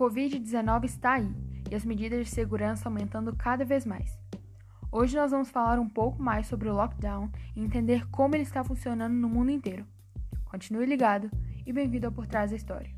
Covid-19 está aí e as medidas de segurança aumentando cada vez mais. Hoje nós vamos falar um pouco mais sobre o lockdown e entender como ele está funcionando no mundo inteiro. Continue ligado e bem-vindo ao Por Trás da História.